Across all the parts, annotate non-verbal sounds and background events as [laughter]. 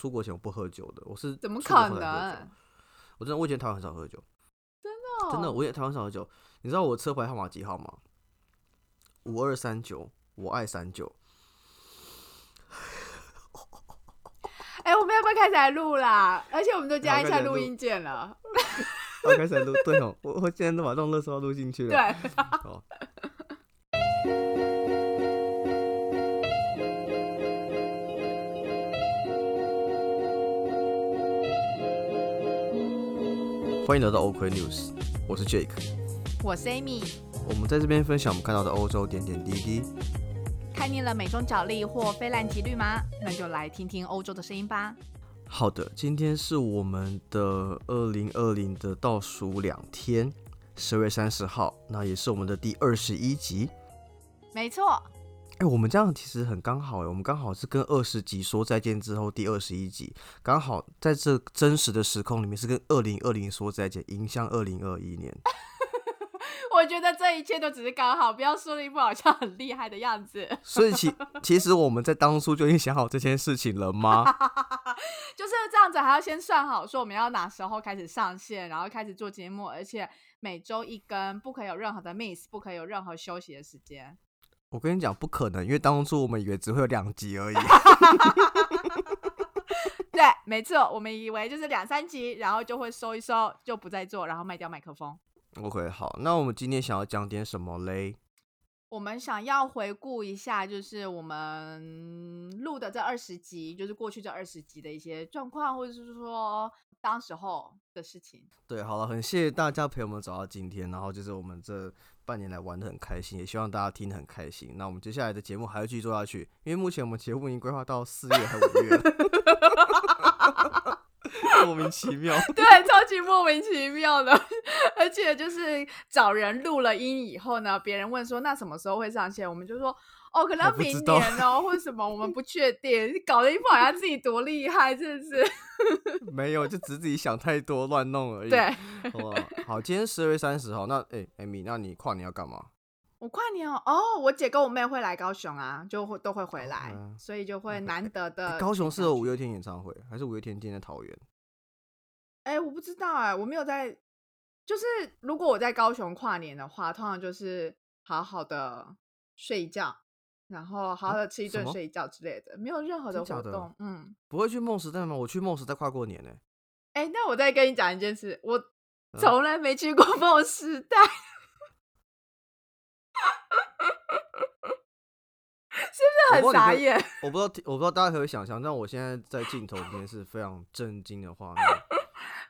出国前我不喝酒的，我是怎么可能？我真的，我以前台湾很少喝酒，真的真的，哦我也台湾少喝酒。你知道我车牌号码几号吗？五二三九，我爱三九。[laughs] 哎、我们要不要开始来录啦？而且我们都加一下录录音键了。我开始来录，对哦，我我现在都把这种乐收录进去了。对，哦。欢迎来到 OK News，我是 Jake。我是 Amy，我们在这边分享我们看到的欧洲点点滴滴。看腻了美中角力或非蓝即绿吗？那就来听听欧洲的声音吧。好的，今天是我们的二零二零的倒数两天，十月三十号，那也是我们的第二十一集。没错，哎、我们这样其实很刚好哎，我们刚好是跟二十集说再见之后第二十一集，刚好在这真实的时空里面是跟二零二零说再见，迎向二零二一年。[laughs] 我觉得这一切都只是刚好，不要说的一副好像很厉害的样子。所以其其实我们在当初就已经想好这件事情了吗？[laughs] 就是这样子，还要先算好，说我们要哪时候开始上线，然后开始做节目，而且每周一更，不可以有任何的 miss，不可以有任何休息的时间。我跟你讲不可能，因为当初我们以为只会有两集而已。[laughs] 对，没错，我们以为就是两三集，然后就会收一收，就不再做，然后卖掉麦克风。OK，好，那我们今天想要讲点什么嘞？我们想要回顾一下，就是我们录的这二十集，就是过去这二十集的一些状况，或者是说当时候的事情。对，好了，很谢谢大家陪我们走到今天，然后就是我们这半年来玩的很开心，也希望大家听得很开心。那我们接下来的节目还要继续做下去，因为目前我们节目已经规划到四月和五月，[laughs] 莫名其妙。[laughs] 对，超级莫名其妙的，[laughs] 而且就是找人录了音以后呢，别人问说那什么时候会上线，我们就说哦，可能要明年哦，[laughs] 或者什么，我们不确定，搞得一副好像自己多厉害，真的是。没有，就只是自己想太多，乱弄而已。对，好吧，好，今天十二月三十号，那哎，艾、米，那你跨年要干嘛？我跨年哦，哦，我姐跟我妹会来高雄啊，就会都会回来，嗯所以就会难得诶的。高雄是有五月天演唱会，还是五月天今天在桃园？哎、我不知道哎、我没有在，就是如果我在高雄跨年的话，通常就是好好的睡一觉，然后好好的吃一顿睡一觉之类的，没有任何的活动。嗯，不会去梦时代吗？我去梦时代跨过年呢、哎、那我再跟你讲一件事，我嗯从来没去过 [laughs] 梦时代，[laughs] 是不是很傻眼？我不知道，我不知道大家可以想象，但我现在在镜头里面是非常震惊的画面，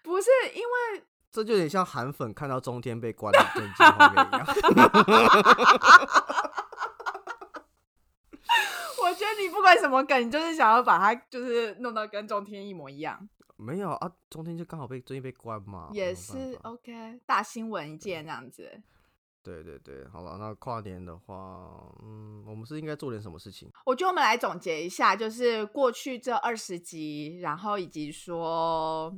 [laughs] 不是因为这就有点像韩粉看到中天被关的震惊画面一样。[laughs] 我觉得你不管什么梗，你就是想要把它就是弄到跟中天一模一样，没有啊，中天就刚好被最近被关嘛，也是 OK 大新闻一件这样子。对对对，好了，那跨年的话，嗯，我们是应该做点什么事情？我觉得我们来总结一下，就是过去这二十集，然后以及说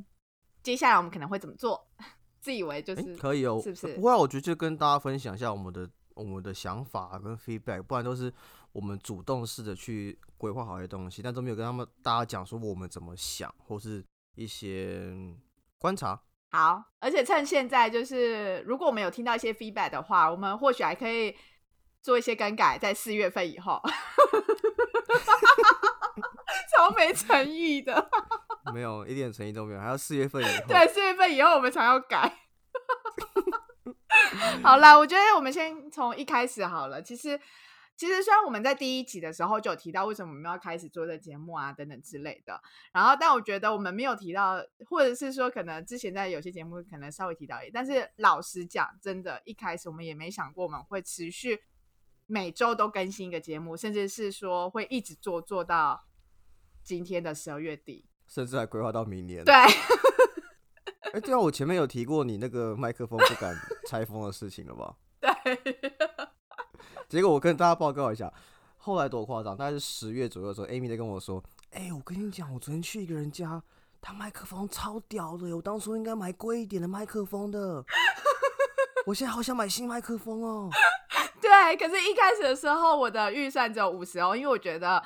接下来我们可能会怎么做。[laughs] 自以为就诶是、可以哦，是不是不会啊，我觉得就跟大家分享一下我们的我们的想法跟 feedback，不然都是我们主动试着去规划好一些东西，但都没有跟他们大家讲说我们怎么想，或是一些观察。好，而且趁现在就是，如果我们有听到一些 feedback 的话，我们或许还可以做一些更改，在四月份以后，[laughs] [laughs] 超没诚意的。没有一点诚意都没有，还要四月份以后。[laughs] 对，四月份以后我们才要改。[laughs] 好啦，我觉得我们先从一开始好了。其实，其实虽然我们在第一集的时候就有提到为什么我们要开始做这节目啊等等之类的，然后但我觉得我们没有提到，或者是说可能之前在有些节目可能稍微提到一点，但是老实讲，真的，一开始我们也没想过我们会持续每周都更新一个节目，甚至是说会一直做做到今天的十二月底。甚至还规划到明年。对，哎、对啊，我前面有提过你那个麦克风不敢拆封的事情了吧？[laughs] 对。[laughs] 结果我跟大家报告一下，后来多夸张，大概是十月左右的时候，Amy 在跟我说：“哎、我跟你讲，我昨天去一个人家，他麦克风超屌的，我当初应该买贵一点的麦克风的。[laughs] 我现在好想买新麦克风哦。对，可是一开始的时候，我的预算只有五十哦，因为我觉得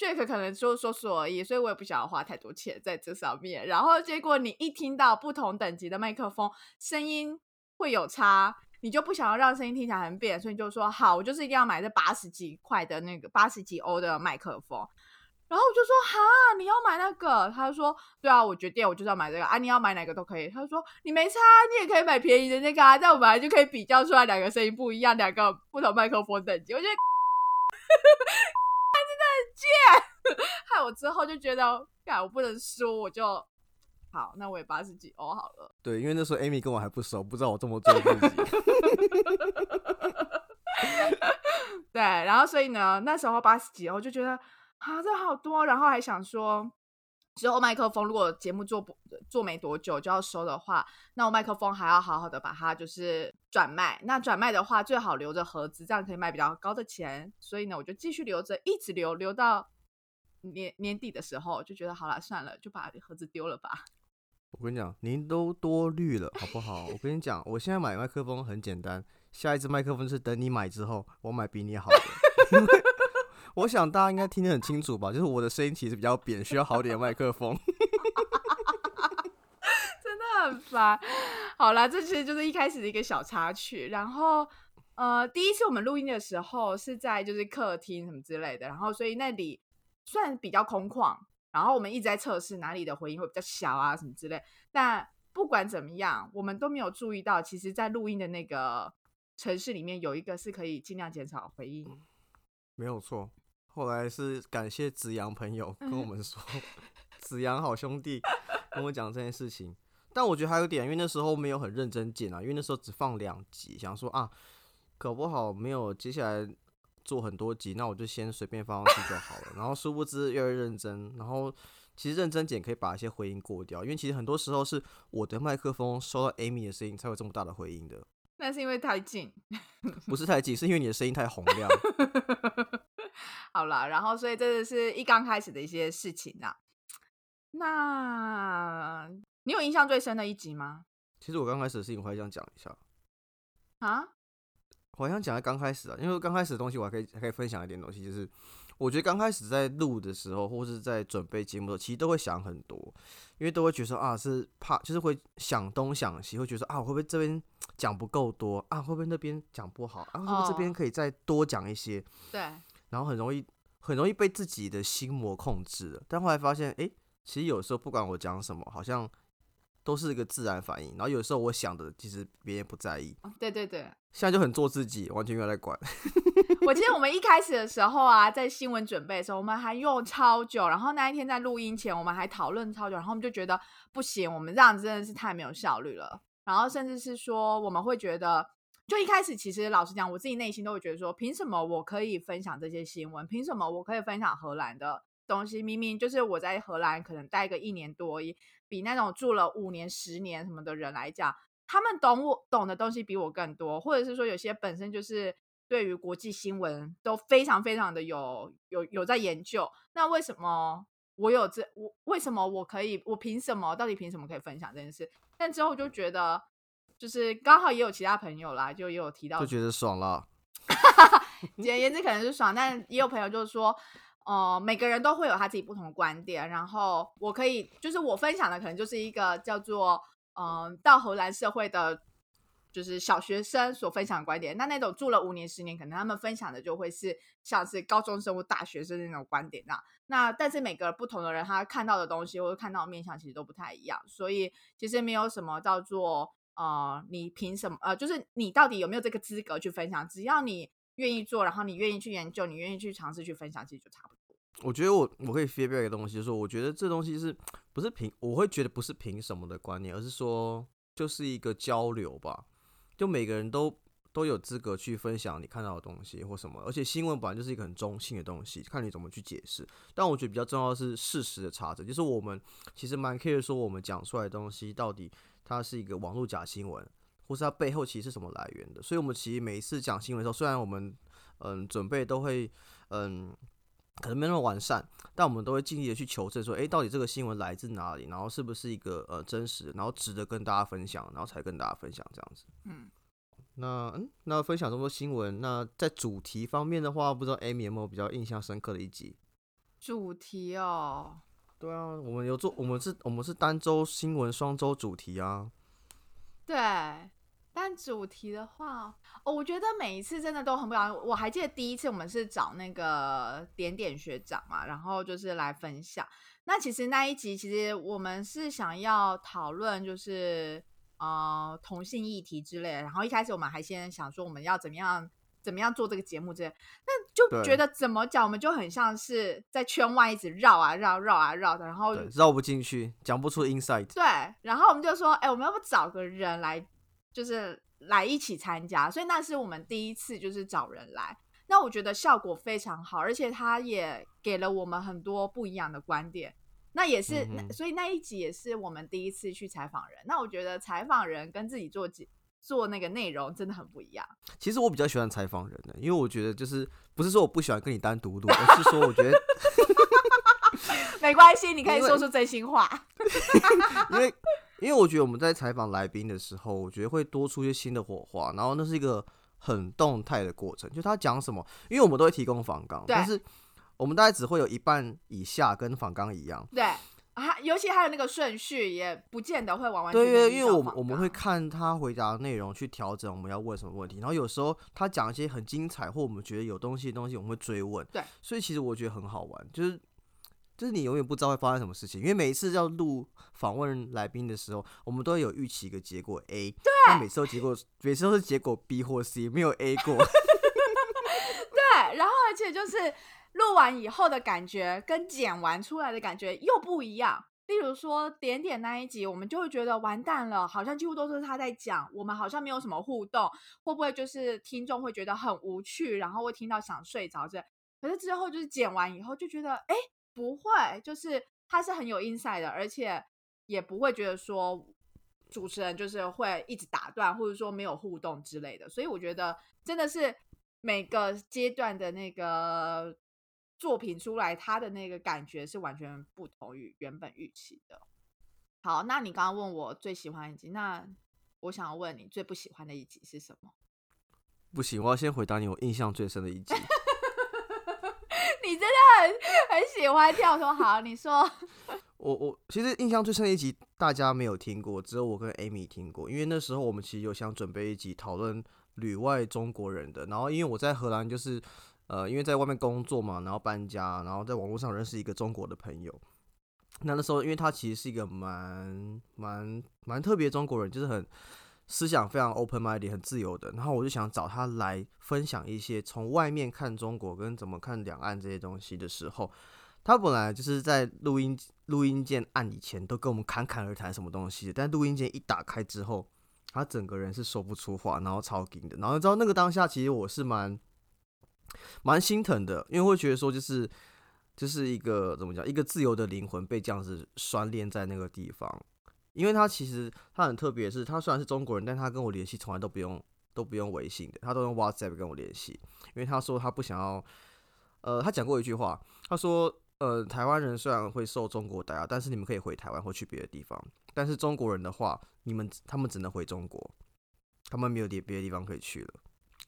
Jack 可能就说说而已，所以我也不想要花太多钱在这上面。然后结果你一听到不同等级的麦克风声音会有差，你就不想要让声音听起来很扁，所以你就说好，我就是一定要买这八十几块的那个八十几欧的麦克风。然后我就说哈，你要买那个？他说对啊，我决定我就是要买这个啊，你要买哪个都可以。他说你没差，你也可以买便宜的那个啊，这样我们来就可以比较出来两个声音不一样，两个不同麦克风等级。我觉得贱，[laughs] 害我之后就觉得，哎我不能输，我就好，那我也八十几欧好了。对，因为那时候 Amy 跟我还不熟，不知道我这么做自己。[laughs] 对，然后所以呢，那时候八十几欧就觉得。啊，这好多，然后还想说，之后麦克风如果节目做不做没多久就要收的话，那我麦克风还要好好的把它就是转卖。那转卖的话，最好留着盒子，这样可以卖比较高的钱。所以呢，我就继续留着，一直留，留到年年底的时候，就觉得好了，算了，就把盒子丢了吧。我跟你讲，您都多虑了，好不好？我跟你讲，我现在买麦克风很简单，下一支麦克风是等你买之后，我买比你好的。[laughs] 我想大家应该听得很清楚吧？就是我的声音其实比较扁，需要好点麦克风。[laughs] [laughs] 真的很烦。好啦，这其实就是一开始的一个小插曲。然后，呃，第一次我们录音的时候是在就是客厅什么之类的，然后所以那里算比较空旷。然后我们一直在测试哪里的回音会比较小啊什么之类。但不管怎么样，我们都没有注意到，其实在录音的那个城市里面有一个是可以尽量减少回音。没有错。后来是感谢子阳朋友跟我们说，子阳好兄弟跟我讲这件事情。但我觉得还有点，因为那时候没有很认真剪啊，因为那时候只放两集，想说啊，搞不好没有接下来做很多集，那我就先随便放上去就好了。然后殊不知越来越认真，然后其实认真剪可以把一些回音过掉，因为其实很多时候是我的麦克风收到 Amy 的声音才有这么大的回音的。那是因为太近，不是太近，是因为你的声音太洪亮。[laughs] [laughs] 好了，然后所以这个是一刚开始的一些事情啊。那你有印象最深的一集吗？其实我刚开始的事情我还想讲一下啊，我还想讲在刚开始啊，因为刚开始的东西我还可以还可以分享一点东西，就是我觉得刚开始在录的时候，或是在准备节目的时候，其实都会想很多，因为都会觉得说啊是怕，就是会想东想西，会觉得啊会不会这边讲不够多啊，会不会那边讲不好啊，会不会这边可以再多讲一些？对。然后很容易很容易被自己的心魔控制了，但后来发现，哎，其实有时候不管我讲什么，好像都是一个自然反应。然后有时候我想的，其实别人不在意。对对对，现在就很做自己，完全没有在管。[laughs] 我记得我们一开始的时候啊，在新闻准备的时候，我们还用超久。然后那一天在录音前，我们还讨论超久。然后我们就觉得不行，我们这样真的是太没有效率了。然后甚至是说，我们会觉得。就一开始，其实老实讲，我自己内心都会觉得说，凭什么我可以分享这些新闻？凭什么我可以分享荷兰的东西？明明就是我在荷兰可能待个一年多，比那种住了五年、十年什么的人来讲，他们懂我懂的东西比我更多，或者是说有些本身就是对于国际新闻都非常非常的有有有在研究。那为什么我有这我为什么我可以？我凭什么？到底凭什么可以分享这件事？但之后就觉得。就是刚好也有其他朋友啦，就也有提到，就觉得爽了。[laughs] 简而言之，可能是爽，但也有朋友就是说，哦，每个人都会有他自己不同的观点，然后我可以，就是我分享的可能就是一个叫做，嗯，到荷兰社会的，就是小学生所分享的观点。那那种住了五年、十年，可能他们分享的就会是像是高中生或大学生那种观点啊。那但是每个不同的人，他看到的东西或者看到的面相其实都不太一样，所以其实没有什么叫做。呃，你凭什么？呃，就是你到底有没有这个资格去分享？只要你愿意做，然后你愿意去研究，你愿意去尝试去分享，其实就差不多。我觉得我我可以 feedback 一个东西，就是我觉得这东西是不是凭？我会觉得不是凭什么的观念，而是说就是一个交流吧。就每个人都都有资格去分享你看到的东西或什么。而且新闻本来就是一个很中性的东西，看你怎么去解释。但我觉得比较重要的是事实的查证，就是我们其实蛮 care 说我们讲出来的东西到底。它是一个网络假新闻，或是它背后其实是什么来源的？所以，我们其实每一次讲新闻的时候，虽然我们嗯准备都会嗯可能没那么完善，但我们都会尽力的去求证，说诶，到底这个新闻来自哪里？然后是不是一个呃真实，然后值得跟大家分享，然后才跟大家分享这样子。嗯，那嗯那分享这么多新闻，那在主题方面的话，不知道 Amy 有没有比较印象深刻的一集？主题哦，对啊，我们有做，我们是，我们是单周新闻双周主题啊。对，但主题的话，哦，我觉得每一次真的都很不一样。我还记得第一次我们是找那个点点学长嘛，然后就是来分享。那其实那一集其实我们是想要讨论就是呃同性议题之类的，然后一开始我们还先想说我们要怎么样怎么样做这个节目之类，那就觉得怎么讲，我们就很像是在圈外一直绕啊绕绕啊绕的，然后，绕不进去，讲不出 insight。对，然后我们就说，哎、我们要不找个人来，就是来一起参加。所以那是我们第一次就是找人来，那我觉得效果非常好，而且他也给了我们很多不一样的观点。那也是，所以那一集也是我们第一次去采访人。那我觉得采访人跟自己做节做那个内容真的很不一样。其实我比较喜欢采访人的，因为我觉得就是不是说我不喜欢跟你单独录，而是说我觉得，[laughs] 没关系，你可以说出真心话。[laughs] 因为因为我觉得我们在采访来宾的时候，我觉得会多出一些新的火花，然后那是一个很动态的过程，就他讲什么，因为我们都会提供访纲，但是我们大概只会有一半以下跟访纲一样。对啊，尤其还有那个顺序，也不见得会完完全全对对，因为我们我们会看他回答的内容去调整我们要问什么问题，然后有时候他讲一些很精彩或我们觉得有东西的东西，我们会追问。对，所以其实我觉得很好玩，就是就是你永远不知道会发生什么事情，因为每一次要录访问来宾的时候，我们都有预期一个结果 A，对，但每次都结果每次都是结果 B 或 C，没有 A 过。[laughs] 对，然后而且就是录完以后的感觉跟剪完出来的感觉又不一样。例如说点点那一集，我们就会觉得完蛋了，好像几乎都是他在讲，我们好像没有什么互动，会不会就是听众会觉得很无趣，然后会听到想睡着这？可是之后就是剪完以后就觉得，哎，不会，就是他是很有 insight 的，而且也不会觉得说主持人就是会一直打断，或者说没有互动之类的。所以我觉得真的是每个阶段的那个作品出来，他的那个感觉是完全不同于原本预期的。好，那你刚刚问我最喜欢一集，那我想要问你最不喜欢的一集是什么？不行，我要先回答你我印象最深的一集。[laughs] 你真的很很喜欢跳说好，你说我我其实印象最深的一集大家没有听过，只有我跟 Amy 听过，因为那时候我们其实有想准备一集讨论旅外中国人的，然后因为我在荷兰就是呃因为在外面工作嘛，然后搬家，然后在网络上认识一个中国的朋友。那那时候因为他其实是一个蛮蛮蛮特别中国人，就是很思想非常 open minded 很自由的，然后我就想找他来分享一些从外面看中国跟怎么看两岸这些东西的时候，他本来就是在录音录音键按以前都跟我们侃侃而谈什么东西，但录音键一打开之后，他整个人是说不出话，然后超紧的，然后你知道那个当下其实我是蛮蛮心疼的，因为会觉得说就是就是一个怎么讲，一个自由的灵魂被这样子拴链在那个地方。因为他其实他很特别，是他虽然是中国人，但他跟我联系从来都不用都不用微信的，他都用 WhatsApp 跟我联系。因为他说他不想要，呃，他讲过一句话，他说，呃，台湾人虽然会受中国打压，但是你们可以回台湾或去别的地方，但是中国人的话，你们他们只能回中国，他们没有别别的地方可以去了。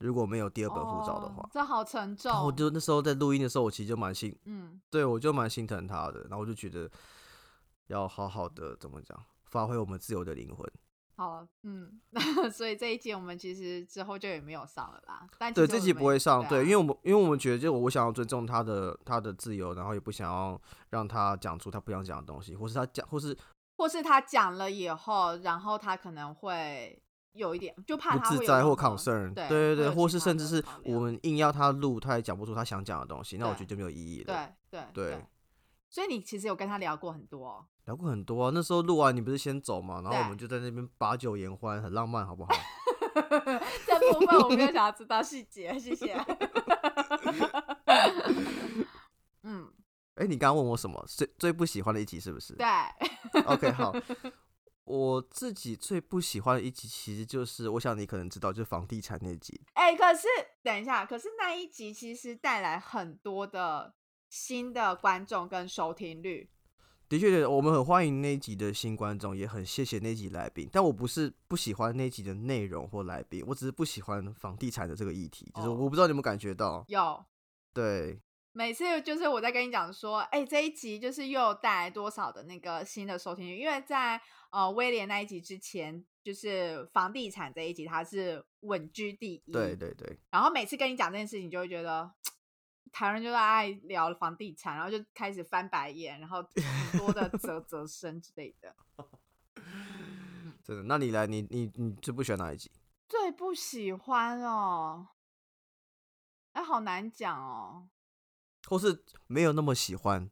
如果没有第二本护照的话哦，这好沉重然。后我就那时候在录音的时候，我其实就蛮心，嗯，对我就蛮心疼他的，然后我就觉得要好好的怎么讲，发挥我们自由的灵魂。好，嗯，[laughs] 所以这一集我们其实之后就也没有上了啦。但对，这集不会上，对，啊因为我们因为我们觉得，就我想要尊重他的他的自由，然后也不想要让他讲出他不想讲的东西，或是他讲，或是或是他讲了以后，然后他可能会有一点，就怕他不自在或 concern，对对对或是甚至是我们硬要他录，他也讲不出他想讲的东西，那我对觉得就没有意义了。对对对所以你其实有跟他聊过很多哦、聊过很多啊，那时候录完你不是先走嘛，然后我对们就在那边把酒言欢，很浪漫，好不好？[laughs] 这部分我没有想要知道细节，谢谢。[laughs] 嗯，哎、你刚刚问我什么？最最不喜欢的一集是不是？对，OK，好。我自己最不喜欢的一集，其实就是我想你可能知道，就是房地产那集。哎、可是等一下，可是那一集其实带来很多的新的观众跟收听率。的确，我们很欢迎那一集的新观众，也很谢谢那一集来宾。但我不是不喜欢那一集的内容或来宾，我只是不喜欢房地产的这个议题。就是哦我不知道你有没有感觉到，有，对，每次就是我在跟你讲说，哎、这一集就是又有带来多少的那个新的收听率，因为在呃威廉那一集之前，就是房地产这一集它是稳居第一，对对对，然后每次跟你讲这件事情，你就会觉得 [tsk] 台湾就是爱聊房地产，然后就开始翻白眼，然后很多的啧 [laughs] 啧声之类的。[laughs] 真的。那你来，你你你最不喜欢哪一集？最不喜欢哦，哎，好难讲哦。或是没有那么喜欢？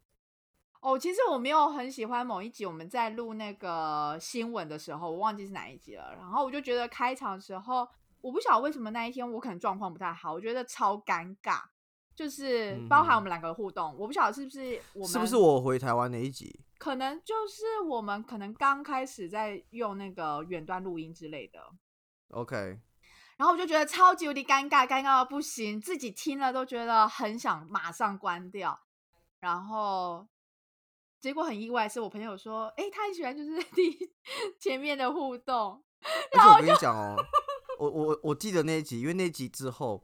哦，其实我没有很喜欢某一集，我们在录那个新闻的时候，我忘记是哪一集了。然后我就觉得开场的时候，我不晓得为什么那一天我可能状况不太好，我觉得超尴尬，就是包含我们两个的互动，我不晓得是不是 [laughs] 我们是不是我回台湾那一集？可能就是我们可能刚开始在用那个远端录音之类的，OK，然后我就觉得超级无敌尴尬，尴尬到不行，自己听了都觉得很想马上关掉。然后结果很意外，是我朋友说，哎、他很喜欢就是 [laughs] 第前面的互动，然后我跟你讲哦，我我我记得那一集，因为那一集之后，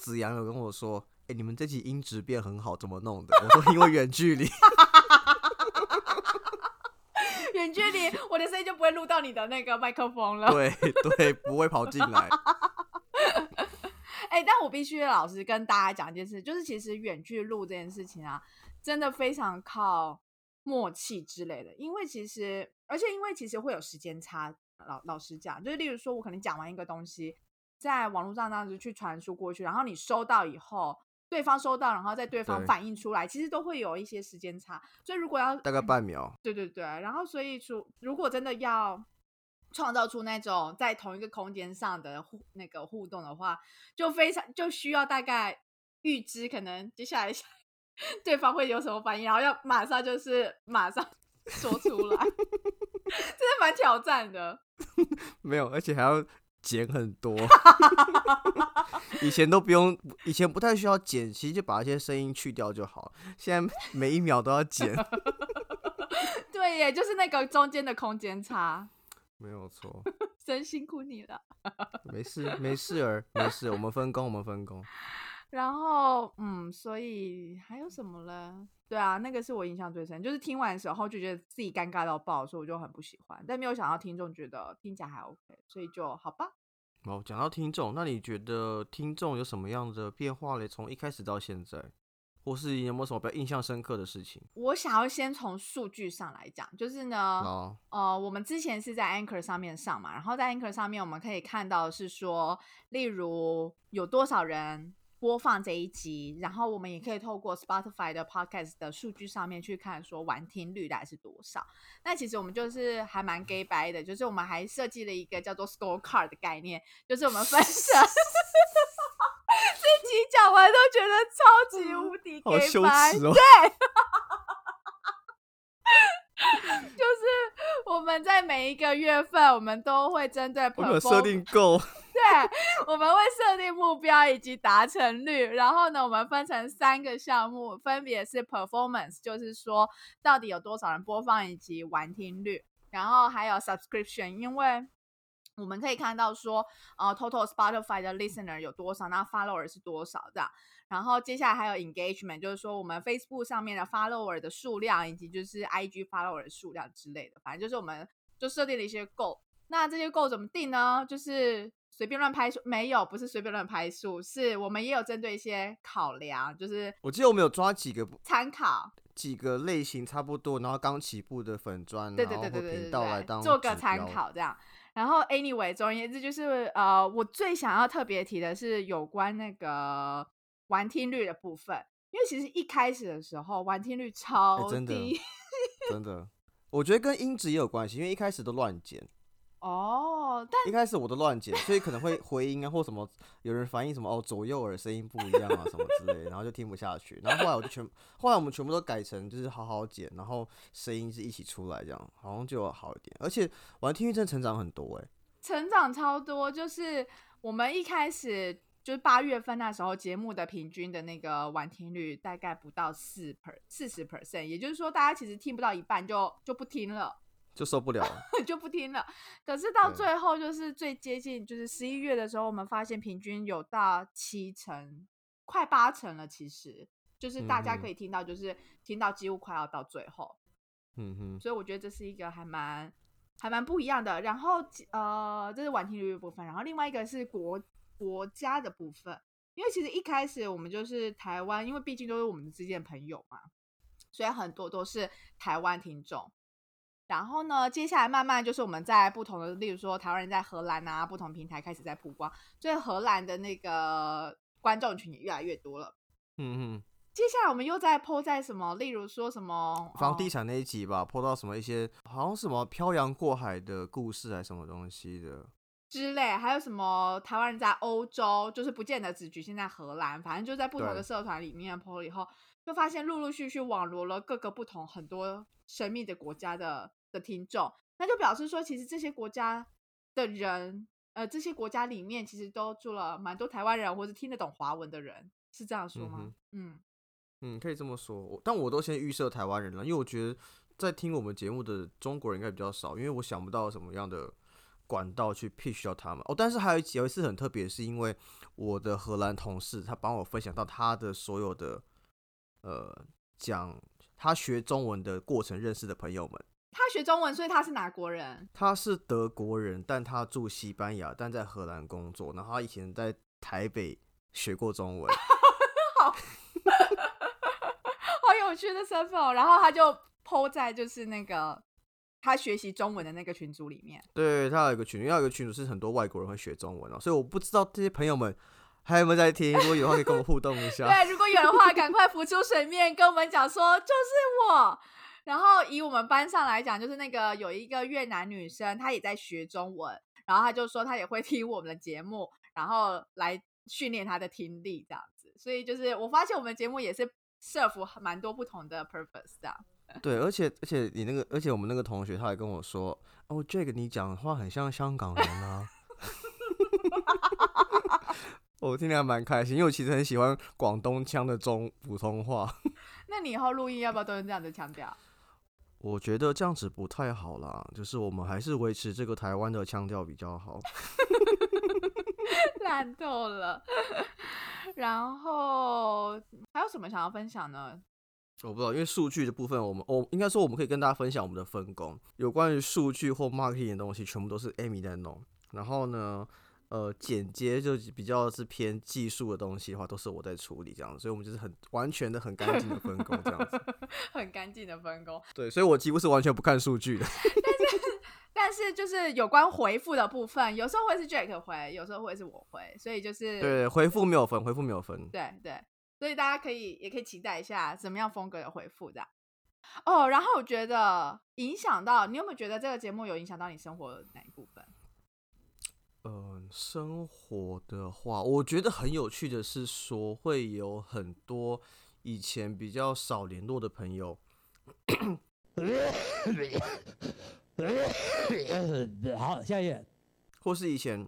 子阳有跟我说，哎、你们这集音质变很好，怎么弄的？我说因为远距离。[laughs] 远距离我的声音就不会录到你的那个麦克风了。对对，不会跑进来。哎、但我必须老实跟大家讲一件事，就是其实远距录这件事情啊，真的非常靠默契之类的。因为其实，而且因为其实会有时间差。老老实讲，就是例如说，我可能讲完一个东西，在网络上这样子去传输过去，然后你收到以后，对方收到，然后在对方反映出来，其实都会有一些时间差。所以如果要大概半秒。对对对，然后所以说，如果真的要创造出那种在同一个空间上的互那个互动的话，就非常就需要大概预知可能接下来 [laughs] 对方会有什么反应，然后要马上就是马上 [laughs] 说出来，真的蛮挑战的。[laughs] 没有，而且还要剪很多。以前都不用，以前不太需要剪，其实就把一些声音去掉就好。现在每一秒都要剪，对耶，就是那个中间的空间差，没有错。[laughs] 真辛苦你了。没事，没事儿，没事，我们分工，我们分工。[laughs] 然后，嗯，所以还有什么呢？对啊，那个是我印象最深，就是听完的时候就觉得自己尴尬到爆，所以我就很不喜欢。但没有想到听众觉得听起来还 OK，所以就好吧。哦，讲到听众，那你觉得听众有什么样的变化嘞？从一开始到现在，或是有没有什么比较印象深刻的事情？我想要先从数据上来讲，就是呢，哦，呃，我们之前是在 Anchor 上面上嘛，然后在 Anchor 上面我们可以看到是说，例如有多少人播放这一集，然后我们也可以透过 Spotify 的 Podcast 的数据上面去看说完听率大概是多少。那其实我们就是还蛮 gay 白的，就是我们还设计了一个叫做 Scorecard 的概念，就是我们分 [laughs] 成。这集讲完都觉得超级无敌羞白，耻哦。[laughs] 就是我们在每一个月份，我们都会针对 [laughs] 我们设定够，[laughs] 对，我们会设定目标以及达成率，然后呢，我们分成三个项目，分别是 performance，就是说到底有多少人播放以及完听率，然后还有 subscription，因为我们可以看到说，呃，total Spotify 的 listener 有多少，那 follower 是多少这样。然后接下来还有 engagement，就是说我们 Facebook 上面的 follower 的数量，以及就是 IG follower 的数量之类的，反正就是我们就设定了一些 goal。那这些 goal 怎么定呢？就是随便乱拍数，没有，不是随便乱拍数，是我们也有针对一些考量，就是我记得我们有抓几个参考，几个类型差不多，然后刚起步的粉砖，对对然后或频对对对对对，道来当做个。参考这样。然后 anyway，总而言之就是呃，我最想要特别提的是有关那个完听率的部分，因为其实一开始的时候完听率超哎真的低、真的，我觉得跟音质也有关系，因为一开始都乱剪，哦，但一开始我都乱剪，所以可能会回音啊或什么，有人反映什么哦左右耳声音不一样啊什么之类的，然后就听不下去。然后后来我就全，后来我们全部都改成就是好好剪，然后声音是一起出来，这样好像就好一点。而且玩听力真的成长很多哎、成长超多，就是我们一开始就是八月份那时候节目的平均的那个完听率大概不到四 per 四十 percent，也就是说大家其实听不到一半就就不听了。就受不了了。[laughs] 就不听了。可是到最后，就是最接近，就是十一月的时候，我们发现平均有到七成，快八成了。其实就是大家可以听到，就是听到几乎快要到最后，嗯哼，所以我觉得这是一个还蛮还蛮不一样的。然后呃，这是晚听率的部分，然后另外一个是国国家的部分，因为其实一开始我们就是台湾，因为毕竟都是我们之间的朋友嘛，所以很多都是台湾听众。然后呢，接下来慢慢就是我们在不同的，例如说台湾人在荷兰啊，不同平台开始在曝光，所以荷兰的那个观众群也越来越多了。嗯哼。接下来我们又在 PO 在什么，例如说什么哦房地产那一集吧，碰到什么一些好像什么漂洋过海的故事还是什么东西的，之类，还有什么台湾人在欧洲，就是不见得只局限在荷兰，反正就在不同的社团里面 PO 了以后，就发现陆陆续续网罗了各个不同很多神秘的国家的的听众，那就表示说，其实这些国家的人，呃，这些国家里面其实都住了蛮多台湾人，或是听得懂华文的人，是这样说吗？嗯嗯嗯，可以这么说。我但我都先预设台湾人了，因为我觉得在听我们节目的中国人应该比较少，因为我想不到什么样的管道去 pitch 到他们。哦，但是还有一有一次很特别，是因为我的荷兰同事他帮我分享到他的所有的呃讲他学中文的过程认识的朋友们。他学中文，所以他是哪国人？他是德国人，但他住西班牙，但在荷兰工作。然后他以前在台北学过中文。[laughs] 好有趣的身份哦。然后他就 PO 在就是那个他学习中文的那个群组里面。对，他有一个群，因为有一个群组是很多外国人会学中文哦，所以我不知道这些朋友们还有没有在听，如果有的话可以跟我们互动一下。对，如果有的话，赶快浮出水面，跟我们讲说就是我。然后以我们班上来讲，就是那个有一个越南女生，她也在学中文，然后她就说她也会听我们的节目，然后来训练她的听力这样子。所以就是我发现我们节目也是 serve 蛮多不同的 purpose 这样。[laughs] 对，而且而且你那个，而且我们那个同学他还跟我说，哦，Jack 你讲话很像香港人啊。[laughs] 我听得还蛮开心，因为我其实很喜欢广东腔的中普通话。[laughs] 那你以后录音要不要都用这样的腔调？我觉得这样子不太好啦，就是我们还是维持这个台湾的腔调比较好。[laughs] 烂透了。[laughs] 然后还有什么想要分享呢？我不知道，因为数据的部分，我们我应该说我们可以跟大家分享我们的分工，有关于数据或 marketing 的东西，全部都是 Amy 在弄。然后呢，呃，剪接就比较是偏技术的东西的话，都是我在处理这样子，所以我们就是很完全的很干净的分工这样子。[laughs] 很干净的分工，[laughs] 对，所以我几乎是完全不看数据的。[laughs] 但是就是有关回复的部分，有时候会是 Jack 回，有时候会是我回，所以就是对，回复没有分，回复没有分。对对，所以大家可以也可以期待一下什么样风格的回复的。哦，然后我觉得影响到你有没有觉得这个节目有影响到你生活的哪一部分？嗯、生活的话，我觉得很有趣的是说，会有很多以前比较少联络的朋友，[laughs] 好，下一页。或是以前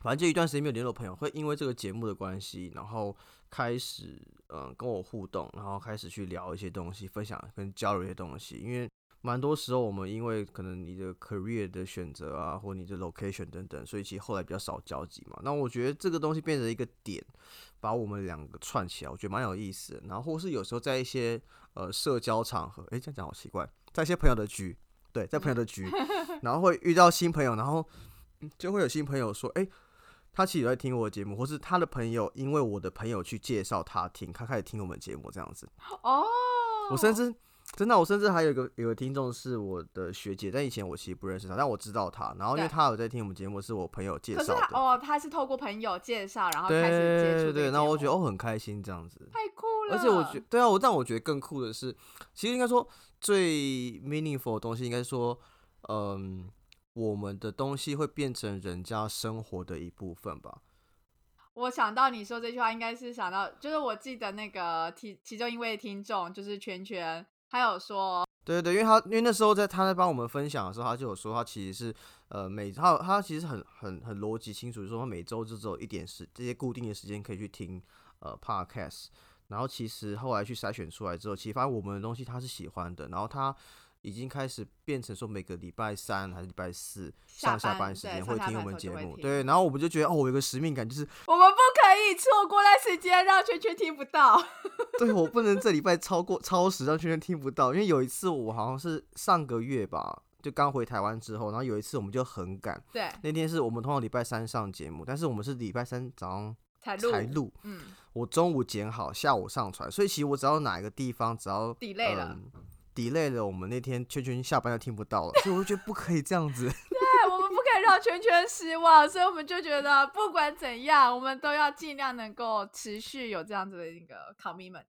反正就一段时间没有联络的朋友，会因为这个节目的关系，然后开始嗯、呃跟我互动，然后开始去聊一些东西，分享跟交流一些东西。因为蛮多时候我们因为可能你的 career 的选择啊，或你的 location 等等，所以其实后来比较少交集嘛。那我觉得这个东西变成一个点，把我们两个串起来，我觉得蛮有意思的。然后或是有时候在一些呃社交场合，诶，这样讲好奇怪，在一些朋友的局，对，在朋友的局，[laughs] 然后会遇到新朋友，然后嗯就会有新朋友说，诶，他其实有在听我的节目，或是他的朋友因为我的朋友去介绍他听，他开始听我们节目这样子。哦，我甚至真的，我甚至还有一个有个听众是我的学姐，但以前我其实不认识她，但我知道她。然后因为她有在听我们节目，是我朋友介绍哦，她是透过朋友介绍，然后开始接触对那我觉得哦很开心这样子。太酷了，而且我觉对啊，我但我觉得更酷的是，其实应该说最 meaningful 的东西，应该说，嗯，我们的东西会变成人家生活的一部分吧。我想到你说这句话，应该是想到，就是我记得那个其其中一位听众就是圈圈，他有说，对对对，因为他因为那时候在他在帮我们分享的时候，他就有说他其实是呃每他他其实很很很逻辑清楚，就是说他每周就只有一点时这些固定的时间可以去听呃 podcast，然后其实后来去筛选出来之后，其实发现我们的东西他是喜欢的，然后他已经开始变成说每个礼拜三还是礼拜四下上下班班时间会听我们节目，对，然后我们就觉得哦，我有个使命感，就是我们不可以错过那时间，让圈圈听不到。[laughs] 对我不能这礼拜超过超时让圈圈听不到，因为有一次我好像是上个月吧，就刚回台湾之后，然后有一次我们就很赶，对，那天是我们通常礼拜三上节目，但是我们是礼拜三早上才录，才录，嗯，我中午剪好，下午上传，所以其实我只要哪一个地方只要 delay 了嗯 delay 了，我们那天圈圈下班就听不到了，所以我就觉得不可以这样子。[laughs] 对，我们不可以让圈圈失望，所以我们就觉得不管怎样，我们都要尽量能够持续有这样子的一个 commitment。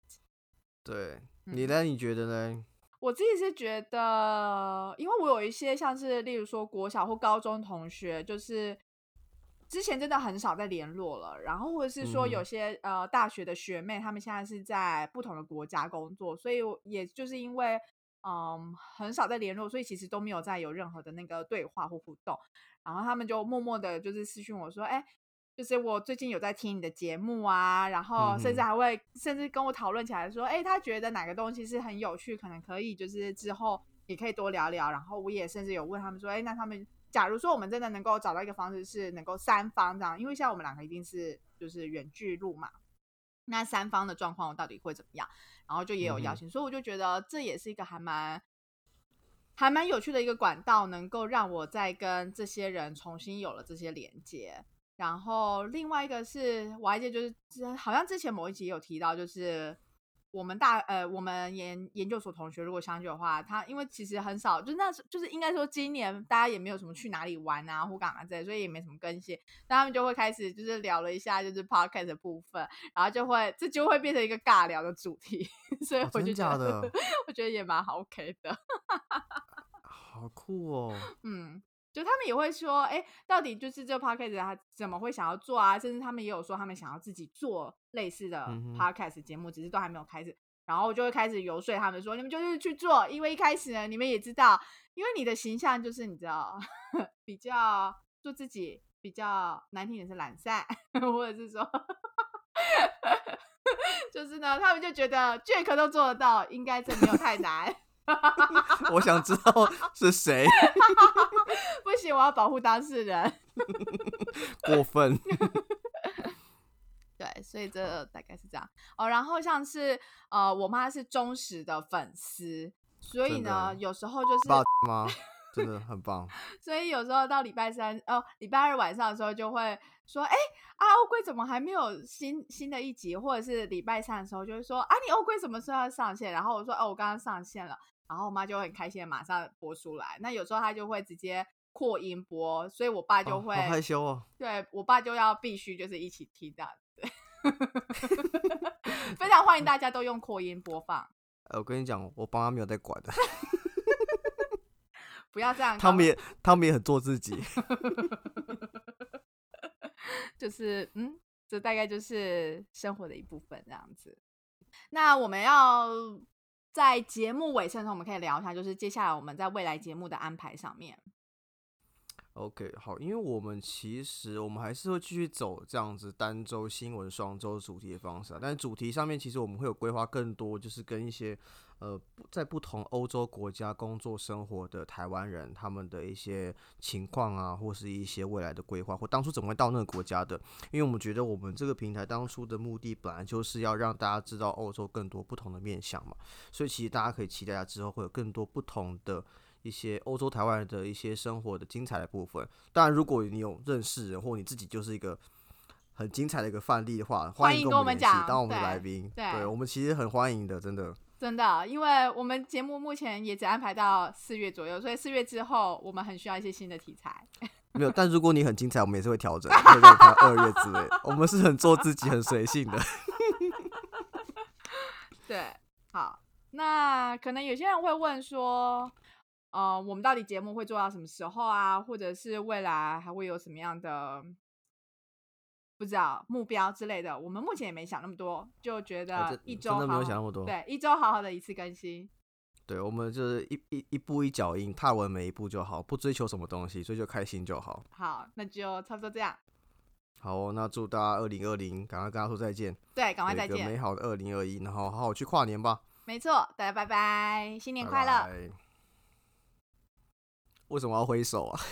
对嗯你呢？你觉得呢？我自己是觉得，因为我有一些像是例如说国小或高中同学，就是之前真的很少在联络了，然后或者是说有些、呃大学的学妹，他们现在是在不同的国家工作，所以我也就是因为嗯很少在联络，所以其实都没有再有任何的那个对话或互动，然后他们就默默的就是私讯我说，哎、就是我最近有在听你的节目啊，然后甚至还会甚至跟我讨论起来说，哎、他觉得哪个东西是很有趣，可能可以就是之后也可以多聊聊。然后我也甚至有问他们说，哎、那他们假如说我们真的能够找到一个方式是能够三方这样，因为像我们两个一定是就是远距录嘛，那三方的状况到底会怎么样？然后就也有邀请，所以我就觉得这也是一个还蛮。还蛮有趣的一个管道，能够让我再跟这些人重新有了这些连接。然后另外一个是我还记得就是之好像之前某一集有提到，就是我们大呃我们研研究所同学如果相聚的话，他因为其实很少，就那时就是应该说今年大家也没有什么去哪里玩啊或干嘛之类，所以也没什么更新，那他们就会开始就是聊了一下就是 podcast 的部分，然后就会这就会变成一个尬聊的主题，[laughs] 所以哦我就觉得、的我觉得也蛮好 OK 的。[laughs] 好酷哦！嗯，就他们也会说，哎、到底就是这个 podcast 他怎么会想要做啊？甚至他们也有说他们想要自己做类似的 podcast 节目，只是都还没有开始。然后我就会开始游说他们说，你们就是去做，因为一开始呢，你们也知道，因为你的形象就是你知道 [laughs] 比较做自己，比较难听点是懒散，[laughs] 或者是说。[laughs] 就是呢，他们就觉得 Jack 都做得到，应该这没有太难。[laughs] 我想知道是谁 [laughs] 不行，我要保护当事人。[laughs] 过分。对，所以这大概是这样哦。然后像是呃，我妈是忠实的粉丝，所以呢，有时候就是？真的很棒。所以有时候到礼拜三哦，礼拜二晚上的时候就会说，哎，啊，欧龟怎么还没有新新的一集？或者是礼拜三的时候就会说，啊，你欧龟什么时候要上线？然后我说，哦，我刚刚上线了。然后我妈就很开心的马上播出来。那有时候她就会直接扩音播，所以我爸就会、哦害羞哦。对我爸就要必须就是一起听到，对，[laughs] 非常欢迎大家都用扩音播放，[laughs] 呃我跟你讲，我爸妈没有在管的，[laughs] 不要这样搞。他们也他们也很做自己。就是嗯，这大概就是生活的一部分这样子。那我们要在节目尾声的时候，我们可以聊一下，就是接下来我们在未来节目的安排上面。OK，好，因为我们其实我们还是会继续走这样子单周新闻双周主题的方式，但是主题上面其实我们会有规划更多，就是跟一些呃在不同欧洲国家工作生活的台湾人他们的一些情况啊，或是一些未来的规划，或当初怎么会到那个国家的，因为我们觉得我们这个平台当初的目的本来就是要让大家知道欧洲更多不同的面向嘛，所以其实大家可以期待下之后会有更多不同的。一些欧洲台湾人的一些生活的精彩的部分。当然，如果你有认识人，或你自己就是一个很精彩的一个范例的话，欢欢迎跟我们讲当我们的来宾。对我们其实很欢迎的，真的。真的，因为我们节目目前也只安排到四月左右，所以四月之后我们很需要一些新的题材。[laughs] 没有，但如果你很精彩，我们也是会调整，可以让你看二月之类的。我们是很做自己、很随性的。[laughs] 对，好，那可能有些人会问说，呃，我们到底节目会做到什么时候啊？或者是未来还会有什么样的不知道目标之类的？我们目前也没想那么多，就觉哎得一周真的没有想那么多对，一周好好的一次更新。对，我们就是一一一步一脚印，踏稳每一步就好，不追求什么东西，追求开心就好。好，那就差不多这样。好哦、那祝大家二零二零赶快跟大家说再见，对，赶快再见美。好的二零二一，然后好好去跨年吧。没错，大家拜拜，新年快乐。拜为什么要挥手啊？[laughs]